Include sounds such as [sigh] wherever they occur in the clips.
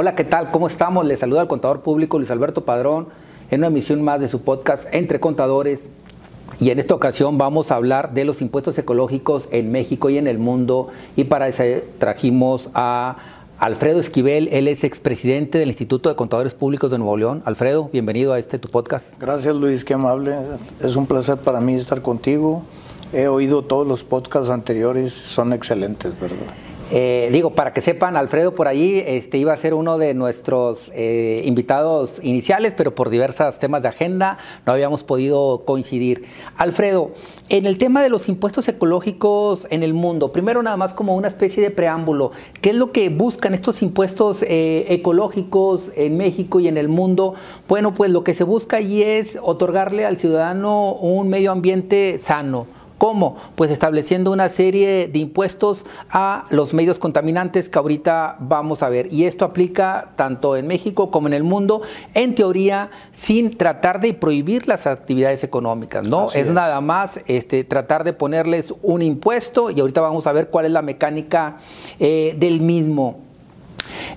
Hola, ¿qué tal? ¿Cómo estamos? Les saluda al contador público Luis Alberto Padrón en una emisión más de su podcast Entre Contadores. Y en esta ocasión vamos a hablar de los impuestos ecológicos en México y en el mundo. Y para eso trajimos a Alfredo Esquivel, él es expresidente del Instituto de Contadores Públicos de Nuevo León. Alfredo, bienvenido a este tu podcast. Gracias Luis, qué amable. Es un placer para mí estar contigo. He oído todos los podcasts anteriores, son excelentes, ¿verdad? Eh, digo, para que sepan, Alfredo por allí este, iba a ser uno de nuestros eh, invitados iniciales, pero por diversos temas de agenda no habíamos podido coincidir. Alfredo, en el tema de los impuestos ecológicos en el mundo, primero nada más como una especie de preámbulo, ¿qué es lo que buscan estos impuestos eh, ecológicos en México y en el mundo? Bueno, pues lo que se busca allí es otorgarle al ciudadano un medio ambiente sano ¿Cómo? Pues estableciendo una serie de impuestos a los medios contaminantes que ahorita vamos a ver. Y esto aplica tanto en México como en el mundo, en teoría, sin tratar de prohibir las actividades económicas, ¿no? Es, nada más este, tratar de ponerles un impuesto y ahorita vamos a ver cuál es la mecánica eh, del mismo.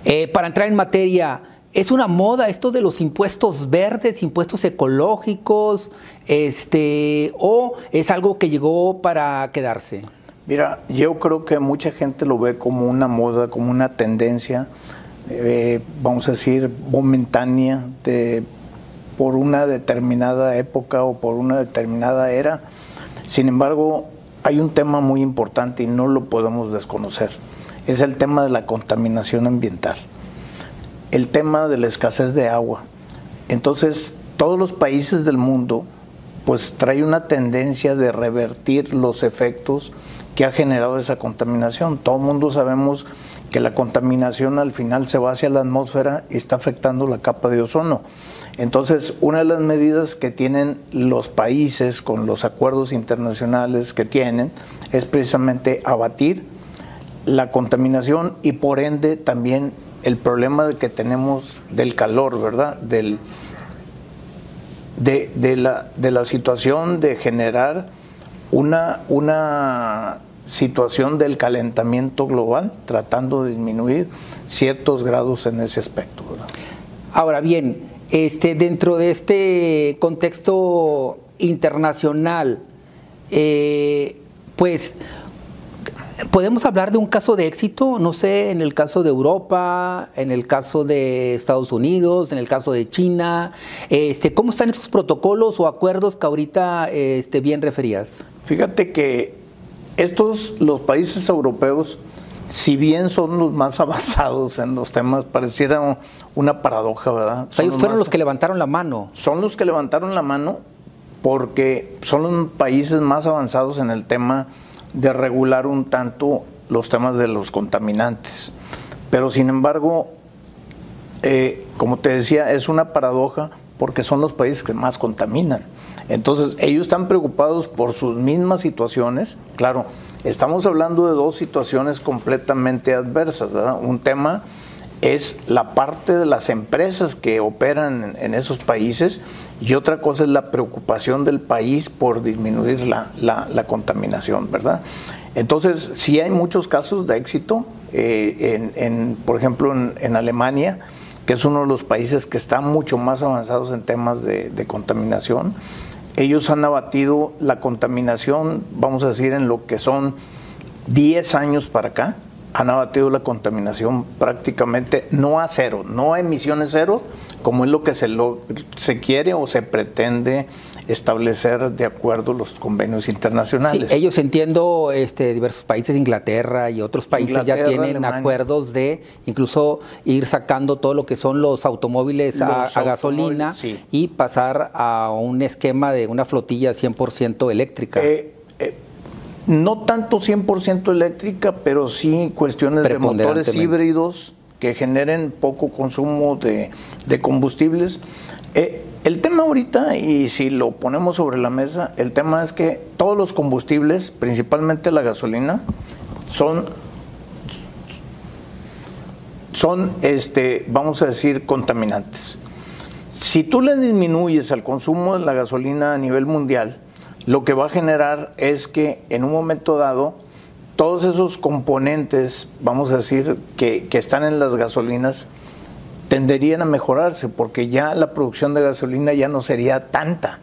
Eh, para entrar en materia, es una moda esto de los impuestos verdes, impuestos ecológicos, este, o es algo que llegó para quedarse. Mira, yo creo que mucha gente lo ve como una moda, como una tendencia, eh, vamos a decir, momentánea, de, por una determinada época o por una determinada era. Sin embargo, hay un tema muy importante y no lo podemos desconocer. Es el tema de la contaminación ambiental el tema de la escasez de agua. Entonces, todos los países del mundo pues trae una tendencia de revertir los efectos que ha generado esa contaminación. Todo el mundo sabemos que la contaminación al final se va hacia la atmósfera y está afectando la capa de ozono. Entonces, una de las medidas que tienen los países con los acuerdos internacionales que tienen es precisamente abatir la contaminación y por ende también el problema que tenemos del calor, ¿verdad? Del, de, la, de la situación de generar una, una situación del calentamiento global, tratando de disminuir ciertos grados en ese aspecto. Ahora bien, este, dentro de este contexto internacional, eh, pues ¿Podemos hablar de un caso de éxito? No sé, en el caso de Europa, en el caso de Estados Unidos, en el caso de China. Este, ¿Cómo están esos protocolos o acuerdos que ahorita este, bien referías? Fíjate que estos, los países europeos, si bien son los más [laughs] avanzados en los temas, pareciera una paradoja, ¿verdad? Ellos fueron los que levantaron la mano. Son los que levantaron la mano porque son los países más avanzados en el tema de regular un tanto los temas de los contaminantes. Pero sin embargo, eh, como te decía, es una paradoja porque son los países que más contaminan. Entonces, ellos están preocupados por sus mismas situaciones. Claro, estamos hablando de dos situaciones completamente adversas. Un tema es la parte de las empresas que operan en, esos países y otra cosa es la preocupación del país por disminuir la, contaminación, ¿verdad? Entonces, sí hay muchos casos de éxito, eh, en, por ejemplo, en, Alemania, que es uno de los países que están mucho más avanzados en temas de, de contaminación. Ellos han abatido la contaminación, vamos a decir, en lo que son 10 años para acá, han abatido la contaminación prácticamente no a cero, no a emisiones cero, como es lo que se, lo, se quiere o se pretende establecer de acuerdo a los convenios internacionales. Sí, ellos entiendo, este, diversos países, Inglaterra y otros países ya tienen acuerdos de incluso ir sacando todo lo que son los automóviles a, gasolina y pasar a un esquema de una flotilla 100% eléctrica. Eh, eh, no tanto 100% eléctrica, pero sí cuestiones de motores híbridos que generen poco consumo de, combustibles. Eh, el tema ahorita, y si lo ponemos sobre la mesa, el tema es que todos los combustibles, principalmente la gasolina, son, son este, vamos a decir, contaminantes. Si tú le disminuyes el consumo de la gasolina a nivel mundial, lo que va a generar es que en un momento dado todos esos componentes, vamos a decir, que, están en las gasolinas, tenderían a mejorarse porque ya la producción de gasolina ya no sería tanta.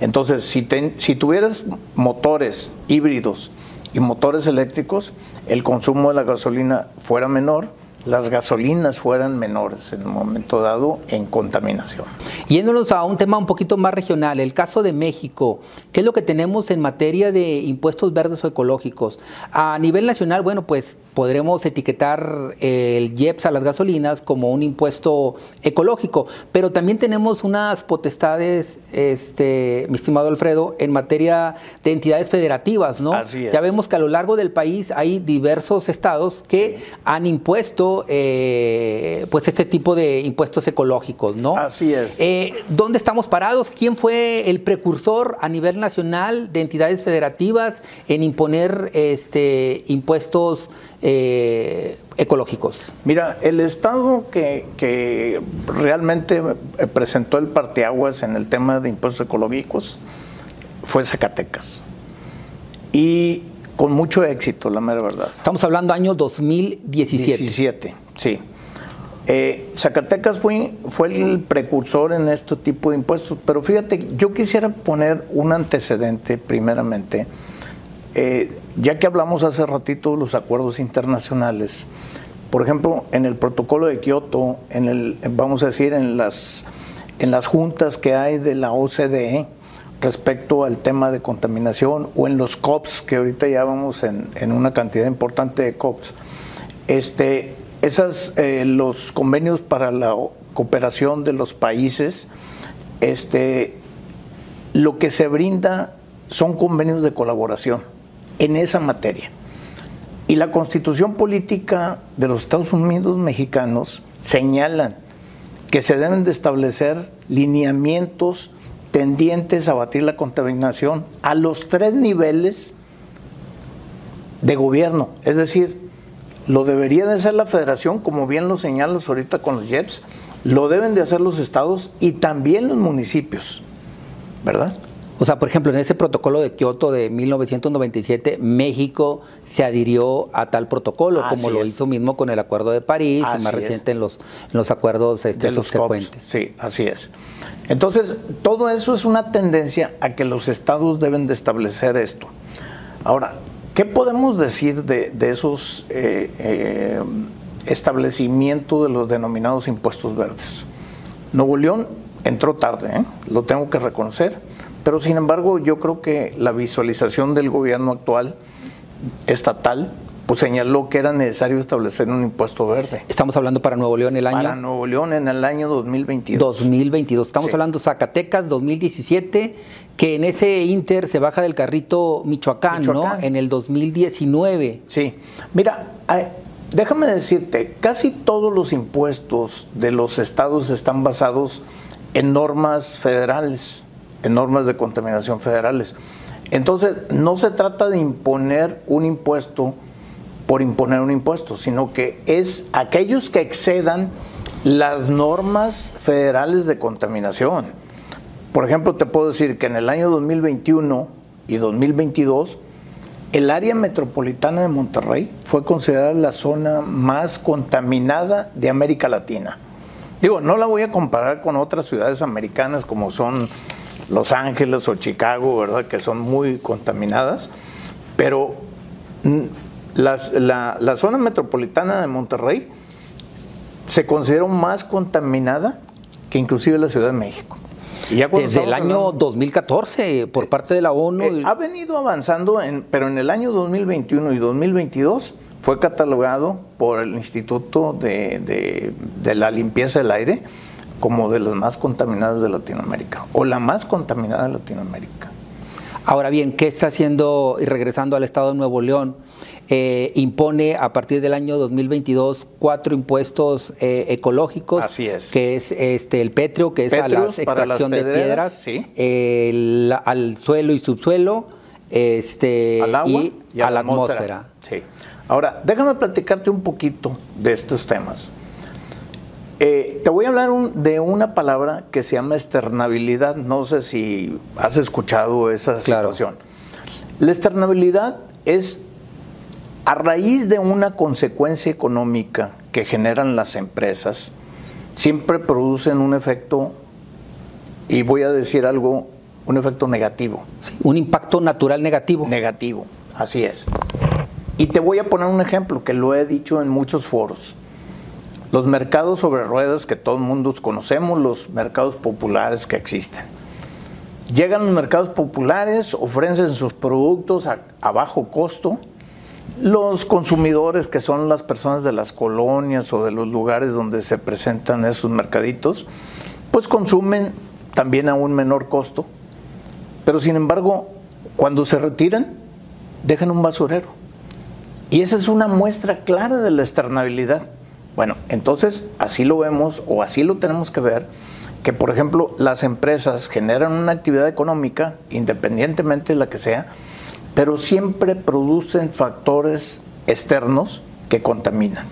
Entonces, si, si tuvieras motores híbridos y motores eléctricos, el consumo de la gasolina fuera menor, las gasolinas fueran menores en un momento dado en contaminación. Yéndonos a un tema un poquito más regional, el caso de México, ¿qué es lo que tenemos en materia de impuestos verdes o ecológicos? A nivel nacional, bueno, pues podremos etiquetar el IEPS a las gasolinas como un impuesto ecológico, pero también tenemos unas potestades, este, mi estimado Alfredo, en materia de entidades federativas, ¿no? Así es. Ya vemos que a lo largo del país hay diversos estados que han impuesto eh, pues este tipo de impuestos ecológicos, ¿no? Así es. Eh, ¿Dónde estamos parados? ¿Quién fue el precursor a nivel nacional de entidades federativas en imponer este, impuestos eh, ecológicos? Mira, el Estado que, realmente eh, presentó el parteaguas en el tema de impuestos ecológicos fue Zacatecas. Y con mucho éxito, la mera verdad. Estamos hablando año 2017. 17, sí. Eh, Zacatecas fue, fue el precursor en este tipo de impuestos, pero fíjate, yo quisiera poner un antecedente primeramente. Eh, ya que hablamos hace ratito de los acuerdos internacionales, por ejemplo, en el protocolo de Kioto, en el, vamos a decir, en las, en las juntas que hay de la OCDE respecto al tema de contaminación, o en los COPS, que ahorita ya vamos en, en una cantidad importante de COPS, este, esas, eh, los convenios para la cooperación de los países, este, lo que se brinda son convenios de colaboración en esa materia. Y la constitución política de los Estados Unidos mexicanos señalan que se deben de establecer lineamientos tendientes a batir la contaminación a los tres niveles de gobierno. Es decir, lo debería de hacer la federación, como bien lo señalas ahorita con los JEPs, lo deben de hacer los estados y también los municipios, ¿verdad? O sea, por ejemplo, en ese protocolo de Kioto de 1997, México se adhirió a tal protocolo, como lo hizo mismo con el Acuerdo de París y más reciente en los, en los acuerdos este, de los subsecuentes. Sí, así es. Entonces, todo eso es una tendencia a que los estados deben de establecer esto. Ahora, ¿qué podemos decir de, esos eh, eh, establecimientos de los denominados impuestos verdes? Nuevo León entró tarde, ¿eh? lo tengo que reconocer pero sin embargo, yo creo que la visualización del gobierno actual estatal pues señaló que era necesario establecer un impuesto verde. Estamos hablando para Nuevo León el año. Para Nuevo León en el año 2022. 2022. Estamos hablando Zacatecas 2017, que en ese inter se baja del carrito Michoacán, ¿no? En el 2019. Sí. Mira, déjame decirte, casi todos los impuestos de los estados están basados en normas federales normas de contaminación federales. Entonces, no se trata de imponer un impuesto por imponer un impuesto, sino que es aquellos que excedan las normas federales de contaminación. Por ejemplo, te puedo decir que en el año 2021 y 2022, el área metropolitana de Monterrey fue considerada la zona más contaminada de América Latina. Digo, no la voy a comparar con otras ciudades americanas como son los Ángeles o Chicago, ¿verdad? Que son muy contaminadas, pero mm, la, zona metropolitana de Monterrey se considera más contaminada que inclusive la Ciudad de México. Desde el año 2014, por parte de la ONU. Eh, ha venido avanzando, en, pero en el año 2021 y 2022 fue catalogado por el Instituto de, de la Limpieza del Aire como de las más contaminadas de Latinoamérica, o la más contaminada de Latinoamérica. Ahora bien, ¿qué está haciendo, y regresando al Estado de Nuevo León, eh, impone a partir del año 2022 cuatro impuestos eh, ecológicos. Así es. Que es este, el petrio, que es a la extracción de piedras, al suelo y subsuelo, este, al agua y, a, la atmósfera. Sí. Ahora, déjame platicarte un poquito de estos temas. Eh, te voy a hablar de una palabra que se llama externabilidad. No sé si has escuchado esa situación. La externabilidad es a raíz de una consecuencia económica que generan las empresas, siempre producen un efecto, y voy a decir algo, un efecto negativo. un impacto natural negativo. Negativo, así es. Y te voy a poner un ejemplo que lo he dicho en muchos foros. Los mercados sobre ruedas que todo el mundo conocemos, los mercados populares que existen. Llegan los mercados populares, ofrecen sus productos a, a bajo costo, los consumidores, que son las personas de las colonias o de los lugares donde se presentan esos mercaditos, pues consumen también a un menor costo, pero sin embargo, cuando se retiran, dejan un basurero. Y esa es una muestra clara de la externabilidad. Bueno, entonces así lo vemos o así lo tenemos que ver, que por ejemplo las empresas generan una actividad económica, independientemente de la que sea, pero siempre producen factores externos que contaminan.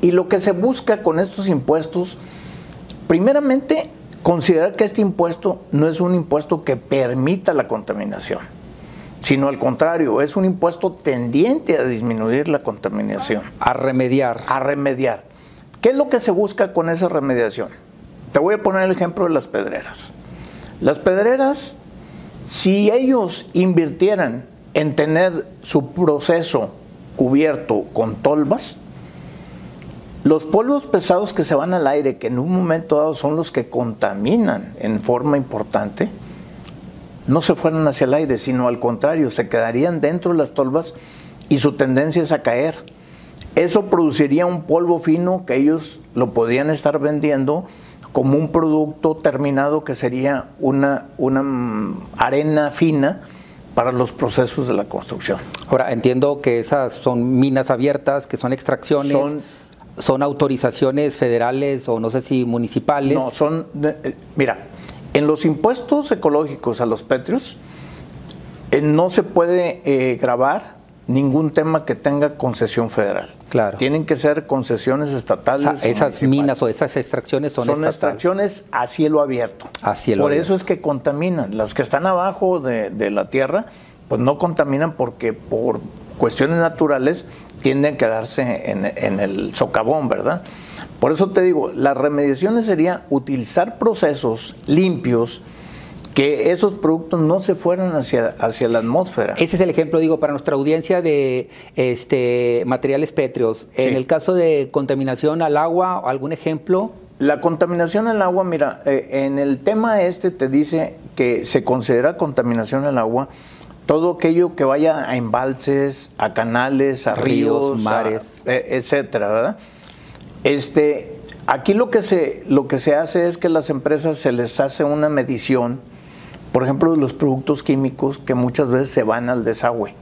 Y lo que se busca con estos impuestos, primeramente, considerar que este impuesto no es un impuesto que permita la contaminación, sino al contrario, es un impuesto tendiente a disminuir la contaminación. A remediar. A remediar. ¿Qué es lo que se busca con esa remediación? Te voy a poner el ejemplo de las pedreras. Las pedreras si ellos invirtieran en tener su proceso cubierto con tolvas, los polvos pesados que se van al aire, que en un momento dado son los que contaminan en forma importante, no se fueran hacia el aire, sino al contrario, se quedarían dentro de las tolvas y su tendencia es a caer. Eso produciría un polvo fino que ellos lo podrían estar vendiendo como un producto terminado que sería una, una mm, arena fina para los procesos de la construcción. Ahora, entiendo que esas son minas abiertas, que son extracciones. Son, autorizaciones federales o no sé si municipales. No, son, eh, mira, en los impuestos ecológicos a los petrios eh, no se puede eh, grabar ningún tema que tenga concesión federal. Claro. Tienen que ser concesiones estatales. esas minas o esas extracciones son, son extracciones a cielo abierto. A cielo Por eso es que contaminan. Las que están abajo de, la tierra, pues no contaminan porque por cuestiones naturales tienden a quedarse en, en el socavón, ¿verdad? Por eso te digo, las remediaciones sería utilizar procesos limpios que esos productos no se fueran hacia, hacia la atmósfera. Ese es el ejemplo, digo, para nuestra audiencia de este, materiales pétreos. En el caso de contaminación al agua, ¿algún ejemplo? La contaminación al agua, mira, eh, en el tema este te dice que se considera contaminación al agua todo aquello que vaya a embalses, a canales, a ríos, mares, eh, etcétera, ¿verdad? Este, aquí lo que se lo que se hace es que las empresas se les hace una medición por ejemplo, los productos químicos que muchas veces se van al desagüe.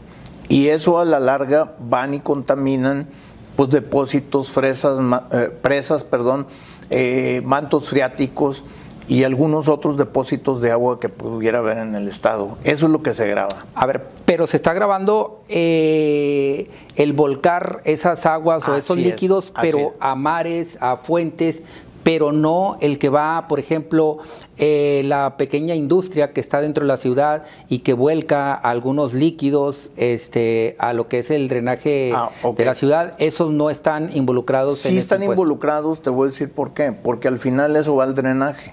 Y eso a la larga van y contaminan pues, depósitos, fresas, eh, presas, perdón, eh, mantos freáticos y algunos otros depósitos de agua que pudiera haber en el estado. Eso es lo que se graba. A ver, pero se está grabando eh, el volcar esas aguas o esos líquidos, pero a mares, a fuentes, pero no el que va, por ejemplo, eh, la pequeña industria que está dentro de la ciudad y que vuelca algunos líquidos este, a lo que es el drenaje ah, de la ciudad, esos no están involucrados. Sí están involucrados, te voy a decir por qué, porque al final eso va al drenaje.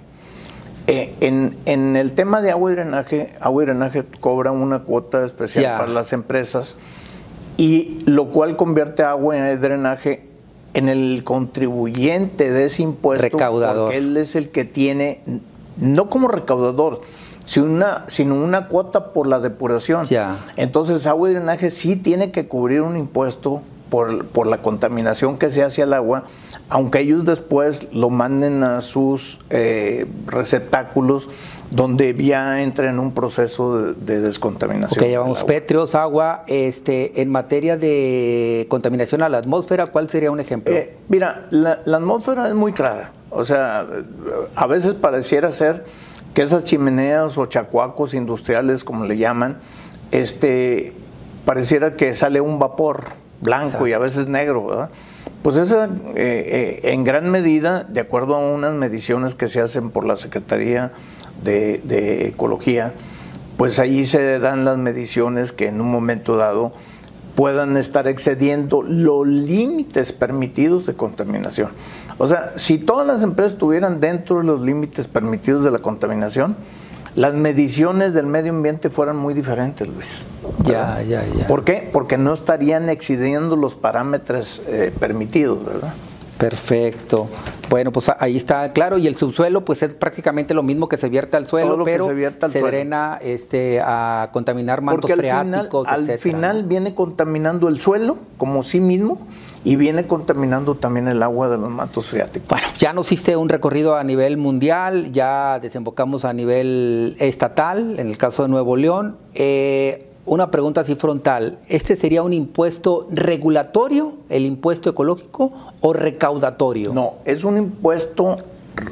Eh, en, en, el tema de agua y drenaje, agua y drenaje cobra una cuota especial para las empresas y lo cual convierte agua en drenaje en el contribuyente de ese impuesto, recaudador. porque él es el que tiene, no como recaudador, sino una, sino una cuota por la depuración. Entonces, agua y drenaje sí tiene que cubrir un impuesto por, por, la contaminación que se hace al agua, aunque ellos después lo manden a sus eh, receptáculos donde ya entra en un proceso de, descontaminación. Ok, llevamos pétreos, agua. Este, en materia de contaminación a la atmósfera, ¿cuál sería un ejemplo? Eh, mira, la, atmósfera es muy clara. O sea, a veces pareciera ser que esas chimeneas o chacuacos industriales, como le llaman, este, pareciera que sale un vapor blanco y a veces negro, ¿verdad? Pues esa, eh, eh, en gran medida, de acuerdo a unas mediciones que se hacen por la Secretaría de, Ecología, pues ahí se dan las mediciones que en un momento dado puedan estar excediendo los límites permitidos de contaminación. O sea, si todas las empresas estuvieran dentro de los límites permitidos de la contaminación, las mediciones del medio ambiente fueran muy diferentes, Luis. Ya, ya, ya. ¿Por qué? Porque no estarían excediendo los parámetros eh, permitidos, ¿verdad? Perfecto. Bueno, pues ahí está claro. Y el subsuelo, pues es prácticamente lo mismo que se vierte al suelo, pero se, drena este, a contaminar mantos Porque al Final, al final viene contaminando el suelo como sí mismo y viene contaminando también el agua de los mantos freáticos. Bueno, ya nos hiciste un recorrido a nivel mundial, ya desembocamos a nivel estatal, en el caso de Nuevo León. Eh, una pregunta así frontal, ¿este sería un impuesto regulatorio, el impuesto ecológico, o recaudatorio? No, es un impuesto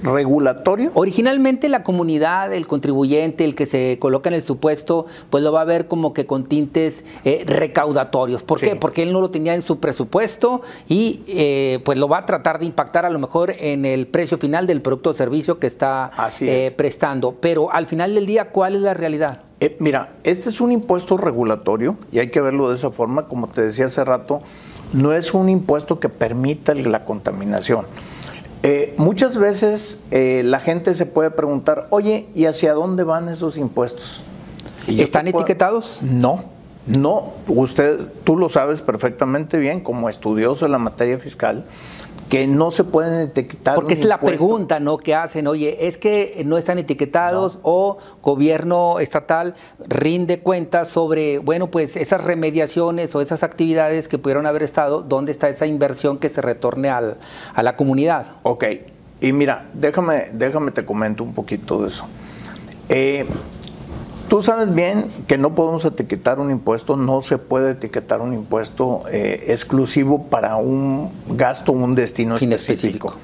regulatorio. Originalmente la comunidad, el contribuyente, el que se coloca en el supuesto, pues lo va a ver como que con tintes eh, recaudatorios. ¿Por qué? Porque él no lo tenía en su presupuesto y eh, pues lo va a tratar de impactar a lo mejor en el precio final del producto o servicio que está eh, prestando. Pero al final del día, ¿cuál es la realidad? Eh, mira, este es un impuesto regulatorio y hay que verlo de esa forma, como te decía hace rato, no es un impuesto que permita la contaminación. Eh, muchas veces eh, la gente se puede preguntar, oye, ¿y hacia dónde van esos impuestos? ¿Están etiquetados? No, no. Usted, tú lo sabes perfectamente bien como estudioso de la materia fiscal que no se pueden etiquetar. Porque es la pregunta, ¿no? Que hacen, oye, es que no están etiquetados o gobierno estatal rinde cuentas sobre, bueno, pues esas remediaciones o esas actividades que pudieron haber estado, ¿dónde está esa inversión que se retorne al, a la comunidad? Ok, y mira, déjame, déjame te comento un poquito de eso. Eh, Tú sabes bien que no podemos etiquetar un impuesto, no se puede etiquetar un impuesto eh, exclusivo para un gasto o un destino específico.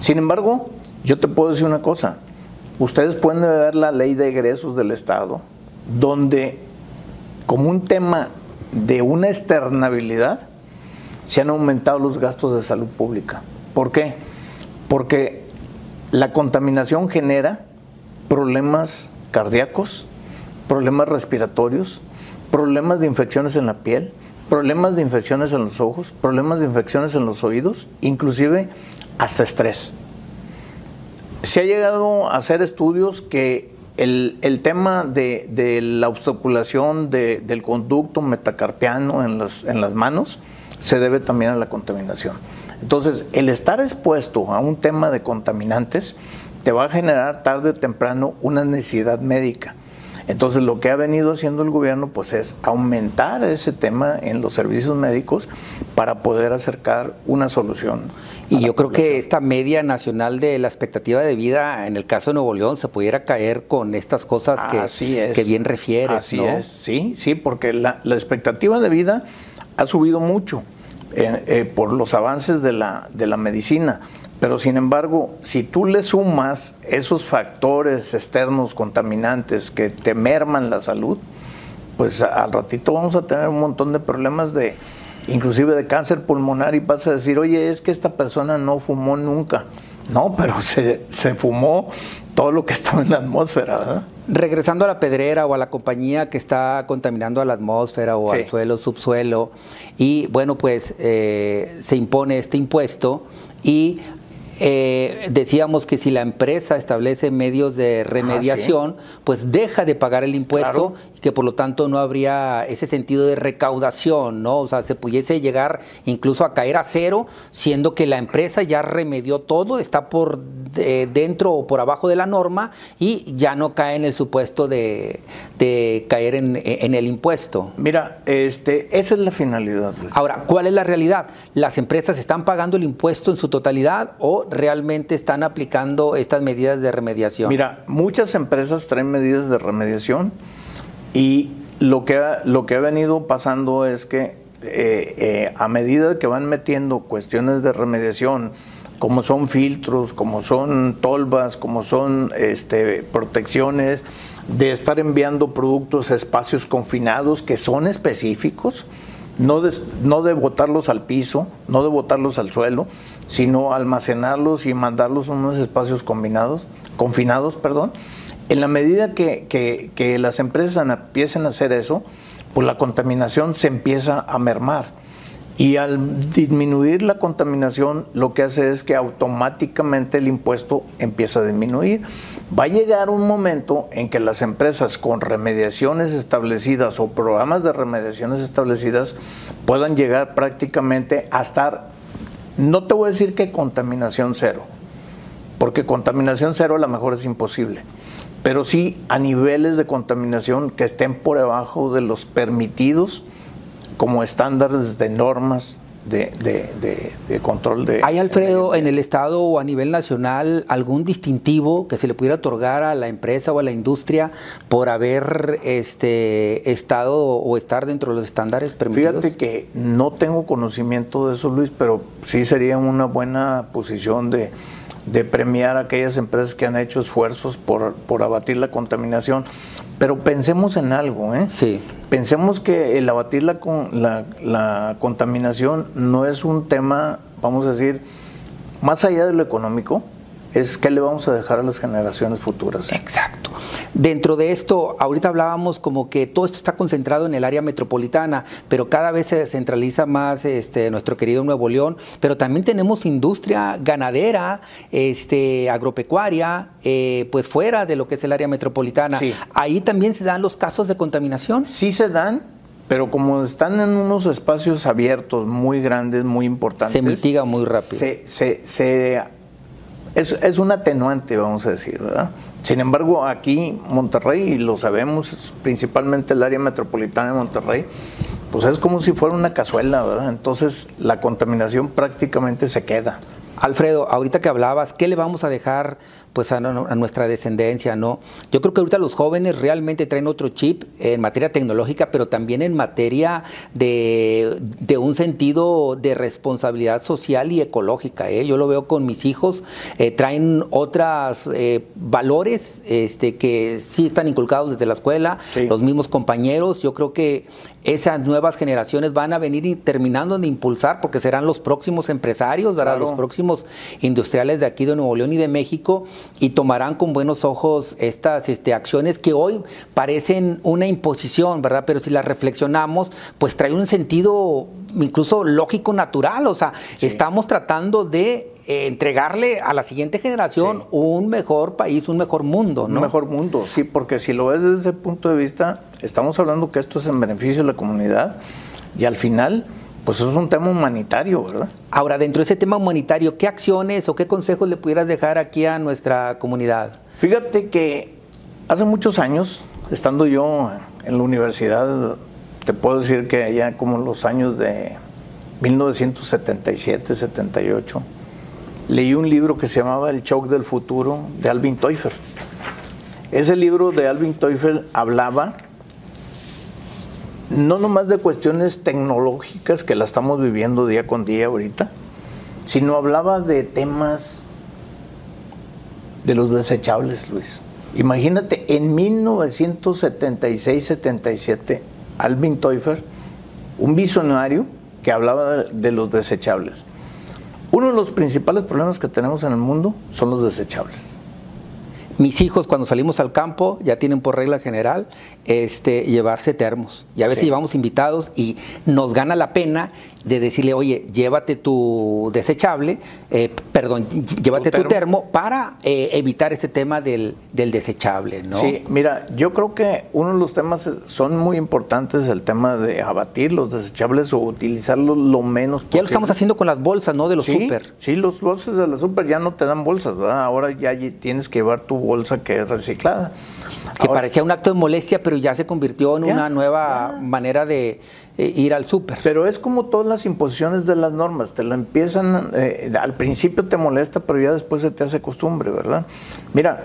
Sin embargo, yo te puedo decir una cosa, ustedes pueden ver la ley de egresos del Estado, donde como un tema de una externabilidad se han aumentado los gastos de salud pública. ¿Por qué? Porque la contaminación genera problemas cardíacos, problemas respiratorios, problemas de infecciones en la piel, problemas de infecciones en los ojos, problemas de infecciones en los oídos, inclusive hasta estrés. Se ha llegado a hacer estudios que el, tema de, la obstruculación del conducto metacarpiano en las, en las manos se debe también a la contaminación. Entonces, el estar expuesto a un tema de contaminantes te va a generar tarde o temprano una necesidad médica. Entonces lo que ha venido haciendo el gobierno pues es aumentar ese tema en los servicios médicos para poder acercar una solución. Y yo creo que esta media nacional de la expectativa de vida en el caso de Nuevo León se pudiera caer con estas cosas que, que bien refieres. Así es, sí, sí, porque la, expectativa de vida ha subido mucho eh, eh, por los avances de la, de la medicina. Pero sin embargo, si tú le sumas esos factores externos contaminantes que te merman la salud, pues al ratito vamos a tener un montón de problemas de, inclusive de cáncer pulmonar y vas a decir, oye, es que esta persona no fumó nunca. No, pero se, se fumó todo lo que estaba en la atmósfera. Regresando a la pedrera o a la compañía que está contaminando a la atmósfera o al suelo, subsuelo, y bueno, pues eh, se impone este impuesto y eh, decíamos que si la empresa establece medios de ah, remediación, pues deja de pagar el impuesto que por lo tanto no habría ese sentido de recaudación, ¿no? O sea, se pudiese llegar incluso a caer a cero, siendo que la empresa ya remedió todo, está por dentro o por abajo de la norma y ya no cae en el supuesto de, caer en, el impuesto. Mira, este, esa es la finalidad. Ahora, ¿cuál es la realidad? ¿Las empresas están pagando el impuesto en su totalidad o realmente están aplicando estas medidas de remediación? Mira, muchas empresas traen medidas de remediación y lo que ha, lo que ha venido pasando es que eh, eh, a medida que van metiendo cuestiones de remediación, como son filtros, como son tolvas, como son este, protecciones, de estar enviando productos a espacios confinados que son específicos, no de, no de botarlos al piso, no de botarlos al suelo, sino almacenarlos y mandarlos a unos espacios combinados, confinados. Perdón. En la medida que, que las empresas empiecen a hacer eso, pues la contaminación se empieza a mermar. Y al disminuir la contaminación, lo que hace es que automáticamente el impuesto empieza a disminuir. Va a llegar un momento en que las empresas con remediaciones establecidas o programas de remediaciones establecidas puedan llegar prácticamente a estar, no te voy a decir que contaminación cero, porque contaminación cero a lo mejor es imposible, pero sí a niveles de contaminación que estén por debajo de los permitidos como estándares de normas de, control de... ¿Hay, Alfredo, en el Estado o a nivel nacional algún distintivo que se le pudiera otorgar a la empresa o a la industria por haber este, estado o estar dentro de los estándares permitidos? Fíjate que no tengo conocimiento de eso, Luis, pero sí sería una buena posición de de premiar a aquellas empresas que han hecho esfuerzos por, abatir la contaminación. Pero pensemos en algo, ¿eh? Sí. Pensemos que el abatir la, la, la contaminación no es un tema, vamos a decir, más allá de lo económico, es qué le vamos a dejar a las generaciones futuras. Exacto. Dentro de esto, ahorita hablábamos como que todo esto está concentrado en el área metropolitana, pero cada vez se centraliza más este, nuestro querido Nuevo León, pero también tenemos industria ganadera, este, agropecuaria, eh, pues fuera de lo que es el área metropolitana. Ahí también se dan los casos de contaminación. Sí se dan, pero como están en unos espacios abiertos muy grandes, muy importantes. Se mitiga muy rápido. Se, se, se es, es un atenuante, vamos a decir, ¿verdad? Sin embargo, aquí Monterrey, y lo sabemos, principalmente el área metropolitana de Monterrey, pues es como si fuera una cazuela, ¿verdad? Entonces la contaminación prácticamente se queda. Alfredo, ahorita que hablabas, ¿qué le vamos a dejar pues a, nuestra descendencia, ¿no? Yo creo que ahorita los jóvenes realmente traen otro chip en materia tecnológica, pero también en materia de, un sentido de responsabilidad social y ecológica. ¿eh? Yo lo veo con mis hijos, eh, traen otros eh, valores este, que sí están inculcados desde la escuela, los mismos compañeros. Yo creo que esas nuevas generaciones van a venir terminando de impulsar porque serán los próximos empresarios, ¿verdad? Los próximos industriales de aquí de Nuevo León y de México y tomarán con buenos ojos estas este, acciones que hoy parecen una imposición, ¿verdad? Pero si las reflexionamos, pues trae un sentido incluso lógico, natural, o sea, estamos tratando de eh, entregarle a la siguiente generación un mejor país, un mejor mundo, ¿no? Un mejor mundo, sí, porque si lo ves desde ese punto de vista, estamos hablando que esto es en beneficio de la comunidad y al final pues eso es un tema humanitario, ¿verdad? Ahora, dentro de ese tema humanitario, ¿qué acciones o qué consejos le pudieras dejar aquí a nuestra comunidad? Fíjate que hace muchos años, estando yo en la universidad, te puedo decir que allá como los años de 1977, 78, leí un libro que se llamaba El Shock del Futuro de Alvin Teufel. Ese libro de Alvin Teufel hablaba no nomás de cuestiones tecnológicas que la estamos viviendo día con día ahorita, sino hablaba de temas de los desechables, Luis. Imagínate, en 1976-77, Alvin Teufel, un visionario que hablaba de los desechables. Uno de los principales problemas que tenemos en el mundo son los desechables. Mis hijos cuando salimos al campo ya tienen por regla general este, llevarse termos. Y a veces llevamos invitados y nos gana la pena de decirle, oye, llévate tu desechable, eh, perdón, llévate tu termo, para eh, evitar este tema del, desechable, ¿no? Sí, mira, yo creo que uno de los temas son muy importantes, el tema de abatir los desechables o utilizarlos lo menos posible. Ya lo estamos haciendo con las bolsas, ¿no? De los super. Sí, los bolsas de la super ya no te dan bolsas, ¿verdad? Ahora ya tienes que llevar tu bolsa que es reciclada. Que parecía un acto de molestia, pero ya se convirtió en una nueva manera de eh, ir al súper. Pero es como todas las imposiciones de las normas, te lo empiezan, eh, al principio te molesta, pero ya después se te hace costumbre, ¿verdad? Mira,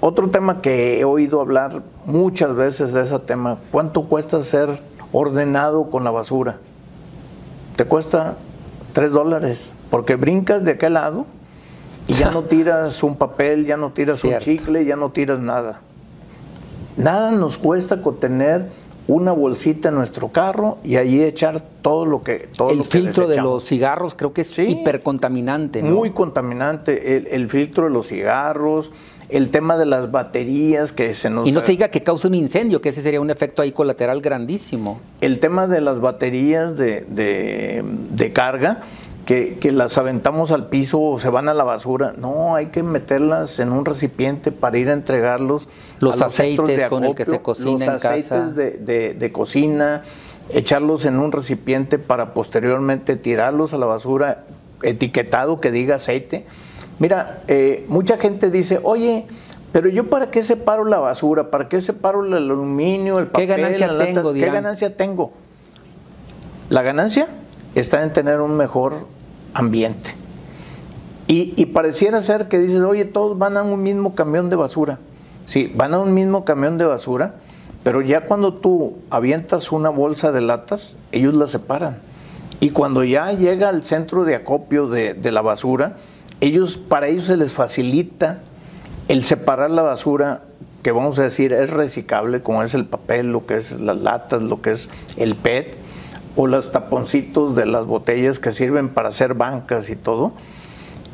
otro tema que he oído hablar muchas veces de ese tema, ¿cuánto cuesta ser ordenado con la basura? Te cuesta tres dólares, porque brincas de aquel lado y ya no [laughs] tiras un papel, ya no tiras un chicle, ya no tiras nada. Nada nos cuesta contener una bolsita en nuestro carro y allí echar todo lo que todo el lo filtro de los cigarros creo que es hipercontaminante muy contaminante. El, filtro de los cigarros el tema de las baterías que se nos... Y no se diga que causa un incendio, que ese sería un efecto ahí colateral grandísimo. El tema de las baterías de, de, carga, que, que, las aventamos al piso o se van a la basura. No, hay que meterlas en un recipiente para ir a entregarlos. Los, a los aceites con el que se cocina los aceites De, de, cocina, echarlos en un recipiente para posteriormente tirarlos a la basura, etiquetado que diga aceite. Mira, eh, mucha gente dice, oye, pero yo para qué separo la basura, para qué separo el aluminio, el papel, ¿Qué ganancia tengo? ¿Qué ganancia tengo? La ganancia está en tener un mejor ambiente. Y, pareciera ser que dices, oye, todos van a un mismo camión de basura. Sí, van a un mismo camión de basura, pero ya cuando tú avientas una bolsa de latas, ellos la separan. Y cuando ya llega al centro de acopio de, de la basura, ellos, para ellos se les facilita el separar la basura que vamos a decir es reciclable, como es el papel, lo que es las latas, lo que es el PET, o los taponcitos de las botellas que sirven para hacer bancas y todo,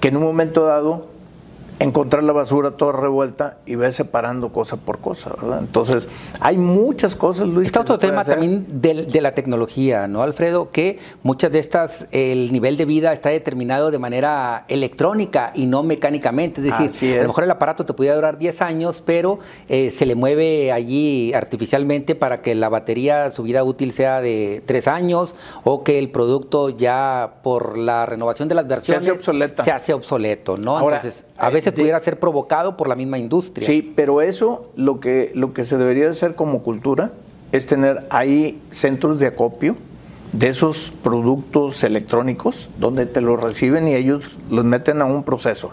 que en un momento dado encontrar la basura toda revuelta y ver separando cosa por cosa, ¿verdad? Entonces, hay muchas cosas, Luis. Está otro tema también de, la tecnología, ¿no, Alfredo? Que muchas de estas, el nivel de vida está determinado de manera electrónica y no mecánicamente. Es decir, a lo mejor el aparato te podría durar 10 años, pero eh, se le mueve allí artificialmente para que la batería, su vida útil sea de 3 años o que el producto ya por la renovación de las versiones se hace, obsoleta. Se hace obsoleto, ¿no? Entonces, a veces pudiera ser provocado por la misma industria. Sí, pero eso lo que, lo que se debería hacer como cultura es tener ahí centros de acopio de esos productos electrónicos donde te los reciben y ellos los meten a un proceso.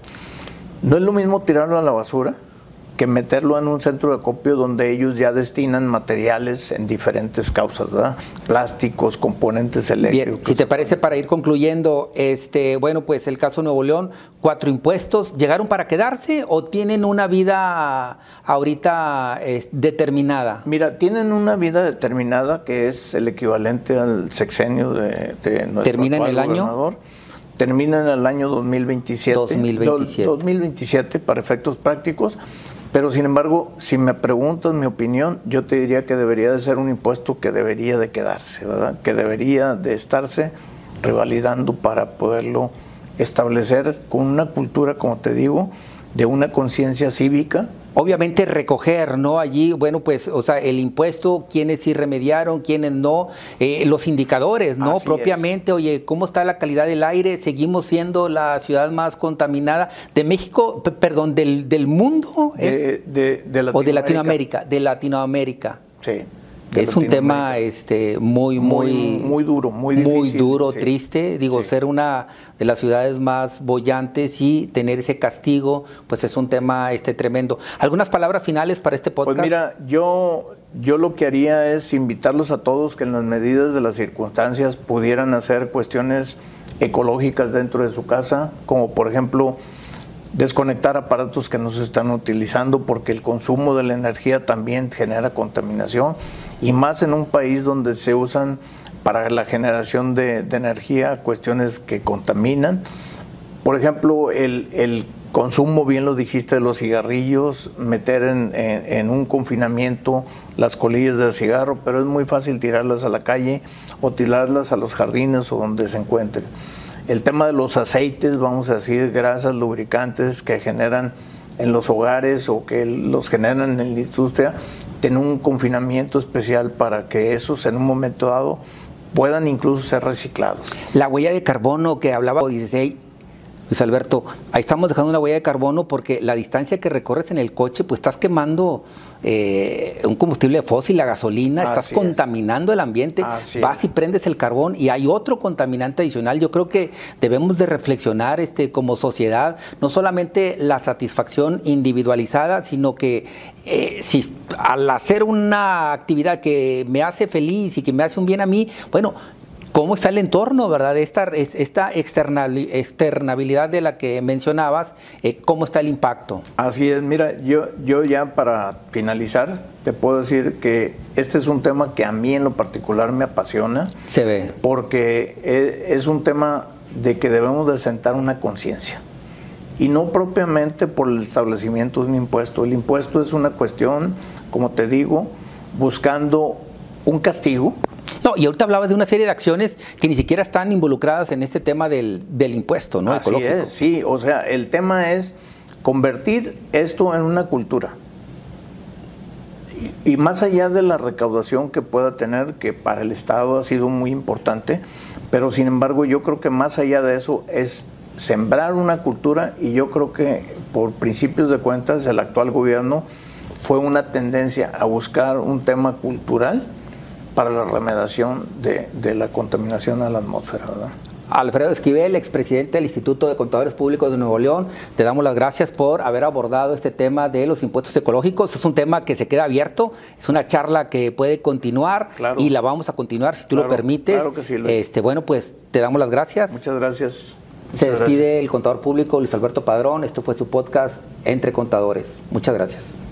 No es lo mismo tirarlo a la basura que meterlo en un centro de acopio donde ellos ya destinan materiales en diferentes causas, ¿verdad? Plásticos, componentes eléctricos. Bien, si te parece para ir concluyendo, este, bueno, pues el caso Nuevo León, cuatro impuestos, ¿llegaron para quedarse o tienen una vida ahorita determinada? Mira, tienen una vida determinada que es el equivalente al sexenio de, de nuestro ¿Termina en el año? Termina en el año 2027. 2027. 2027 para efectos prácticos pero sin embargo, si me preguntas mi opinión, yo te diría que debería de ser un impuesto que debería de quedarse, ¿verdad? Que debería de estarse revalidando para poderlo establecer con una cultura, como te digo, de una conciencia cívica obviamente recoger, ¿no? Allí, bueno, pues, o sea, el impuesto, quiénes sí remediaron, quiénes no, eh, los indicadores, ¿no? Propiamente, oye, ¿cómo está la calidad del aire? ¿Seguimos siendo la ciudad más contaminada de México, perdón, del, del mundo? de, de, ¿O de Latinoamérica? De Latinoamérica. Sí. Es un tema este, muy, muy, muy, duro, muy difícil. Muy duro, triste. Digo, ser una de las ciudades más bollantes y tener ese castigo, pues es un tema este, tremendo. ¿Algunas palabras finales para este podcast? Pues mira, yo, yo lo que haría es invitarlos a todos que en las medidas de las circunstancias pudieran hacer cuestiones ecológicas dentro de su casa, como por ejemplo desconectar aparatos que no se están utilizando porque el consumo de la energía también genera contaminación y más en un país donde se usan para la generación de, energía cuestiones que contaminan. Por ejemplo, el, consumo, bien lo dijiste, de los cigarrillos, meter en, en, un confinamiento las colillas de cigarro, pero es muy fácil tirarlas a la calle o tirarlas a los jardines o donde se encuentren. El tema de los aceites, vamos a decir, grasas, lubricantes que generan en los hogares o que los generan en la industria, tienen un confinamiento especial para que esos en un momento dado puedan incluso ser reciclados. La huella de carbono que hablaba 16 Luis Alberto, ahí estamos dejando una huella de carbono porque la distancia que recorres en el coche, pues estás quemando eh, un combustible fósil, la gasolina, estás contaminando el ambiente, vas y prendes el carbón y hay otro contaminante adicional. Yo creo que debemos de reflexionar este, como sociedad, no solamente la satisfacción individualizada, sino que eh, si al hacer una actividad que me hace feliz y que me hace un bien a mí, bueno, cómo está el entorno, ¿verdad? Esta, esta externabilidad de la que mencionabas, eh, ¿cómo está el impacto? Así es, mira, yo, yo ya para finalizar te puedo decir que este es un tema que a mí en lo particular me apasiona. Se ve. Porque e, es un tema de que debemos de sentar una conciencia. y no propiamente por el establecimiento de un impuesto. El impuesto es una cuestión, como te digo, buscando un castigo. No, y ahorita hablabas de una serie de acciones que ni siquiera están involucradas en este tema del, impuesto, ¿no? Así es, sí, o sea, el tema es convertir esto en una cultura. Y, más allá de la recaudación que pueda tener, que para el Estado ha sido muy importante, pero sin embargo yo creo que más allá de eso es sembrar una cultura y yo creo que por principios de cuentas el actual gobierno fue una tendencia a buscar un tema cultural para la remediación de, de la contaminación a la atmósfera. ¿verdad? Alfredo Esquivel, expresidente del Instituto de Contadores Públicos de Nuevo León, te damos las gracias por haber abordado este tema de los impuestos ecológicos. Es un tema que se queda abierto, es una charla que puede continuar y la vamos a continuar si tú lo permites. Claro que sí, Este, bueno, pues te damos las gracias. Muchas gracias. se despide el contador público Luis Alberto Padrón. Esto fue su podcast Entre Contadores. Muchas gracias.